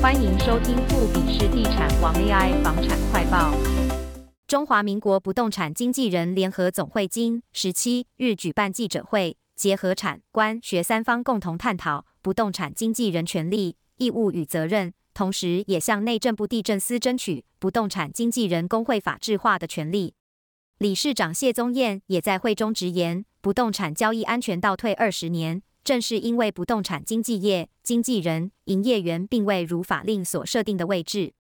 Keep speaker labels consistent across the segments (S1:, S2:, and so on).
S1: 欢迎收听富比士地产王 AI 房产快报。中华民国不动产经纪人联合总会今十七日举办记者会，结合产官学三方共同探讨不动产经纪人权利、义务与责任，同时也向内政部地政司争取不动产经纪人工会法制化的权利。理事长谢宗彦也在会中直言，不动产交易安全倒退二十年。正是因为不动产经纪业经纪人营业员并未如法令所设定的位置。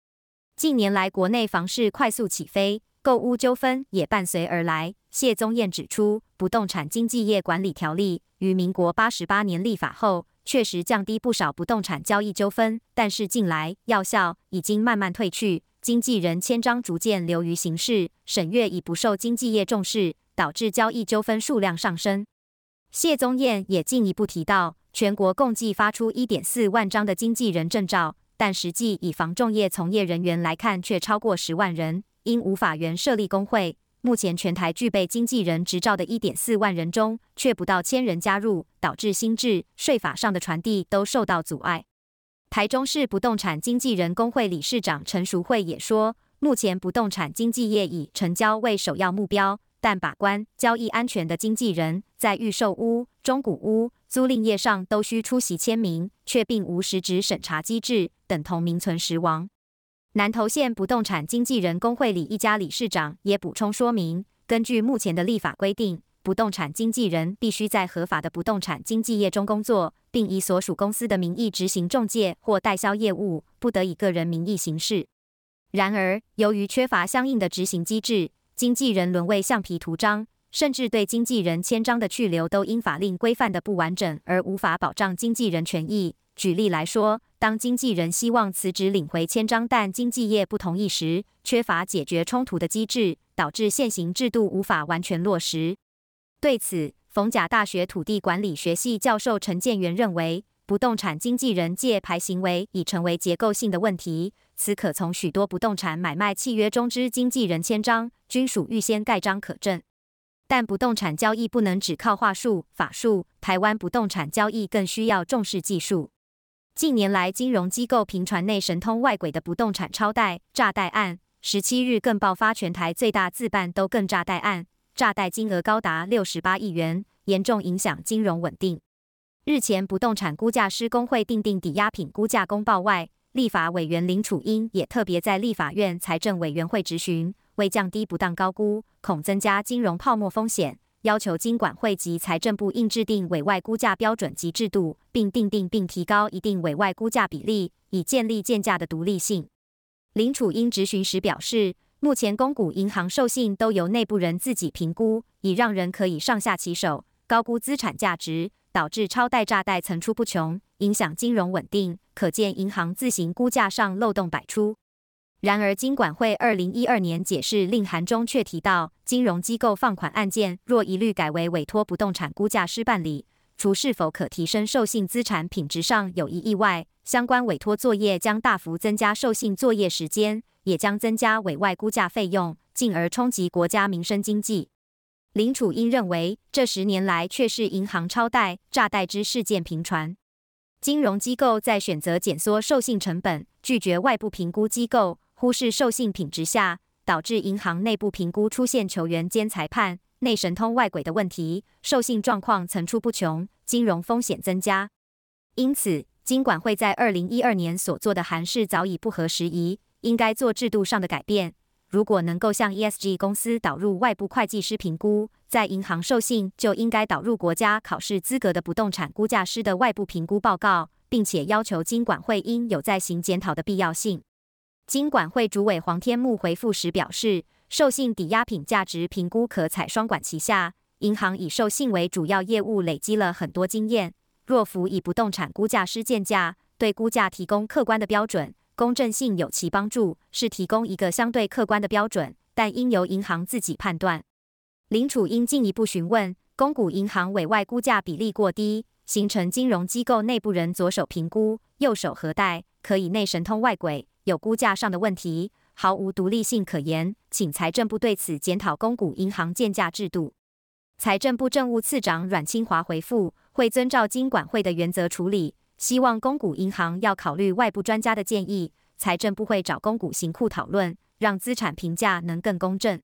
S1: 近年来，国内房市快速起飞，购屋纠纷也伴随而来。谢宗彦指出，不动产经纪业管理条例于民国八十八年立法后，确实降低不少不动产交易纠纷，但是近来药效已经慢慢褪去，经纪人签章逐渐流于形式，审阅已不受经纪业重视，导致交易纠纷数量上升。谢宗彦也进一步提到，全国共计发出一点四万张的经纪人证照，但实际以房仲业从业人员来看，却超过十万人。因无法原设立工会，目前全台具备经纪人执照的一点四万人中，却不到千人加入，导致新制税法上的传递都受到阻碍。台中市不动产经纪人工会理事长陈淑慧也说，目前不动产经纪业以成交为首要目标。但把关交易安全的经纪人，在预售屋、中古屋、租赁业上都需出席签名，却并无实质审查机制，等同名存实亡。南投县不动产经纪人工会里一家理事长也补充说明，根据目前的立法规定，不动产经纪人必须在合法的不动产经纪业中工作，并以所属公司的名义执行中介或代销业务，不得以个人名义行事。然而，由于缺乏相应的执行机制，经纪人沦为橡皮图章，甚至对经纪人签章的去留都因法令规范的不完整而无法保障经纪人权益。举例来说，当经纪人希望辞职领回签章，但经纪业不同意时，缺乏解决冲突的机制，导致现行制度无法完全落实。对此，逢甲大学土地管理学系教授陈建元认为，不动产经纪人借牌行为已成为结构性的问题。此可从许多不动产买卖契约中之经纪人签章均属预先盖章可证。但不动产交易不能只靠话术、法术，台湾不动产交易更需要重视技术。近年来，金融机构频传内神通外鬼的不动产超贷、诈贷案，十七日更爆发全台最大自办都更诈贷案，诈贷金额高达六十八亿元，严重影响金融稳定。日前，不动产估价师公会订定抵押品估价公报外，立法委员林楚英也特别在立法院财政委员会质询，为降低不当高估，恐增加金融泡沫风险，要求金管会及财政部应制定委外估价标准及制度，并订定并提高一定委外估价比例，以建立建价的独立性。林楚英质询时表示，目前公股银行授信都由内部人自己评估，以让人可以上下其手，高估资产价值。导致超贷诈贷层出不穷，影响金融稳定，可见银行自行估价上漏洞百出。然而，金管会二零一二年解释令函中却提到，金融机构放款案件若一律改为委托不动产估价师办理，除是否可提升授信资产品质上有异议外，相关委托作业将大幅增加授信作业时间，也将增加委外估价费用，进而冲击国家民生经济。林楚英认为，这十年来却是银行超贷、诈贷之事件频传，金融机构在选择减缩授信成本、拒绝外部评估机构、忽视授信品质下，导致银行内部评估出现球员兼裁判、内神通外鬼的问题，授信状况层出不穷，金融风险增加。因此，金管会在二零一二年所做的函释早已不合时宜，应该做制度上的改变。如果能够向 ESG 公司导入外部会计师评估，在银行授信就应该导入国家考试资格的不动产估价师的外部评估报告，并且要求金管会应有再行检讨的必要性。金管会主委黄天木回复时表示，授信抵押品价值评估可采双管齐下，银行以授信为主要业务，累积了很多经验。若辅以不动产估价师建价，对估价提供客观的标准。公正性有其帮助，是提供一个相对客观的标准，但应由银行自己判断。林楚应进一步询问，公股银行委外估价比例过低，形成金融机构内部人左手评估，右手核贷，可以内神通外鬼，有估价上的问题，毫无独立性可言，请财政部对此检讨公股银行建价制度。财政部政务次长阮清华回复，会遵照金管会的原则处理。希望公股银行要考虑外部专家的建议，财政部会找公股行库讨论，让资产评价能更公正。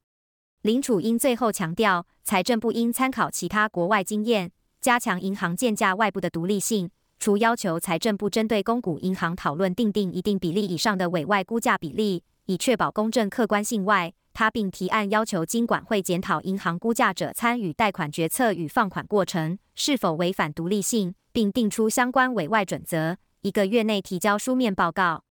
S1: 林楚英最后强调，财政部应参考其他国外经验，加强银行建价外部的独立性。除要求财政部针对公股银行讨论订定一定比例以上的委外估价比例，以确保公正客观性外，他并提案要求金管会检讨银行估价者参与贷款决策与放款过程是否违反独立性，并定出相关委外准则，一个月内提交书面报告。